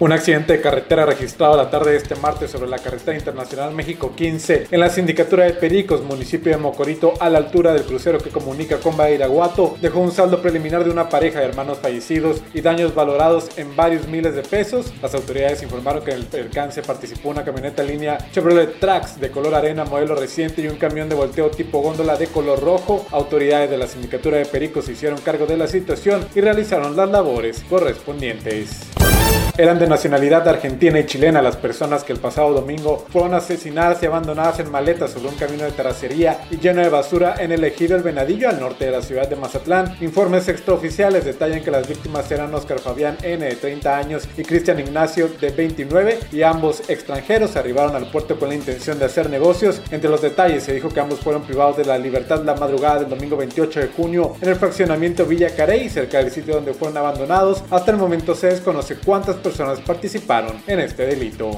Un accidente de carretera registrado la tarde de este martes sobre la carretera internacional México 15 en la sindicatura de Pericos, municipio de Mocorito, a la altura del crucero que comunica con Badiraguato, dejó un saldo preliminar de una pareja de hermanos fallecidos y daños valorados en varios miles de pesos. Las autoridades informaron que en el percance participó una camioneta línea Chevrolet Trax de color arena modelo reciente y un camión de volteo tipo góndola de color rojo. Autoridades de la sindicatura de Pericos se hicieron cargo de la situación y realizaron las labores correspondientes. Eran de nacionalidad argentina y chilena las personas que el pasado domingo fueron asesinadas y abandonadas en maletas sobre un camino de terracería y lleno de basura en el ejido El Venadillo al norte de la ciudad de Mazatlán. Informes extraoficiales detallan que las víctimas eran Oscar Fabián N de 30 años y Cristian Ignacio de 29 y ambos extranjeros arribaron al puerto con la intención de hacer negocios. Entre los detalles se dijo que ambos fueron privados de la libertad la madrugada del domingo 28 de junio en el fraccionamiento Villa Carey, cerca del sitio donde fueron abandonados. Hasta el momento se desconoce cuántas personas participaron en este delito.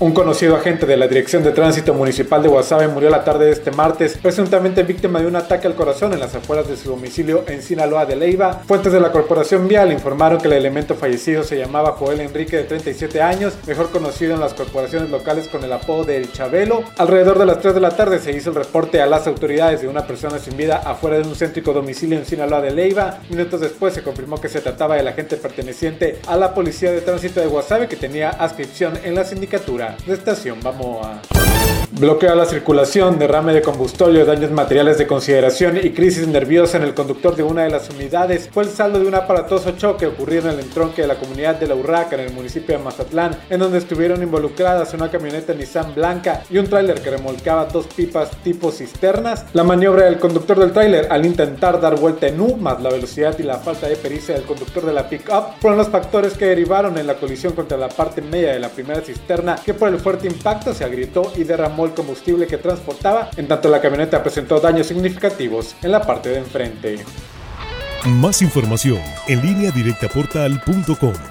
Un conocido agente de la Dirección de Tránsito Municipal de Guasave murió la tarde de este martes, presuntamente víctima de un ataque al corazón en las afueras de su domicilio en Sinaloa de Leiva. Fuentes de la Corporación Vial informaron que el elemento fallecido se llamaba Joel Enrique de 37 años, mejor conocido en las corporaciones locales con el apodo de El Chabelo. Alrededor de las 3 de la tarde se hizo el reporte a las autoridades de una persona sin vida afuera de un céntrico domicilio en Sinaloa de Leiva. Minutos después se confirmó que se trataba del agente perteneciente a la Policía de Tránsito de Guasave que tenía adscripción en la sindicatura de Estación a Bloquea la circulación, derrame de combustorio, daños materiales de consideración y crisis nerviosa en el conductor de una de las unidades fue el saldo de un aparatoso choque ocurrido en el entronque de la comunidad de La Urraca en el municipio de Mazatlán, en donde estuvieron involucradas una camioneta Nissan blanca y un tráiler que remolcaba dos pipas tipo cisternas. La maniobra del conductor del tráiler al intentar dar vuelta en U, más la velocidad y la falta de pericia del conductor de la pick-up, fueron los factores que derivaron en la colisión contra la parte media de la primera cisterna, que por el fuerte impacto se agrietó y derramó el combustible que transportaba, en tanto la camioneta presentó daños significativos en la parte de enfrente. Más información en línea directa portal.com.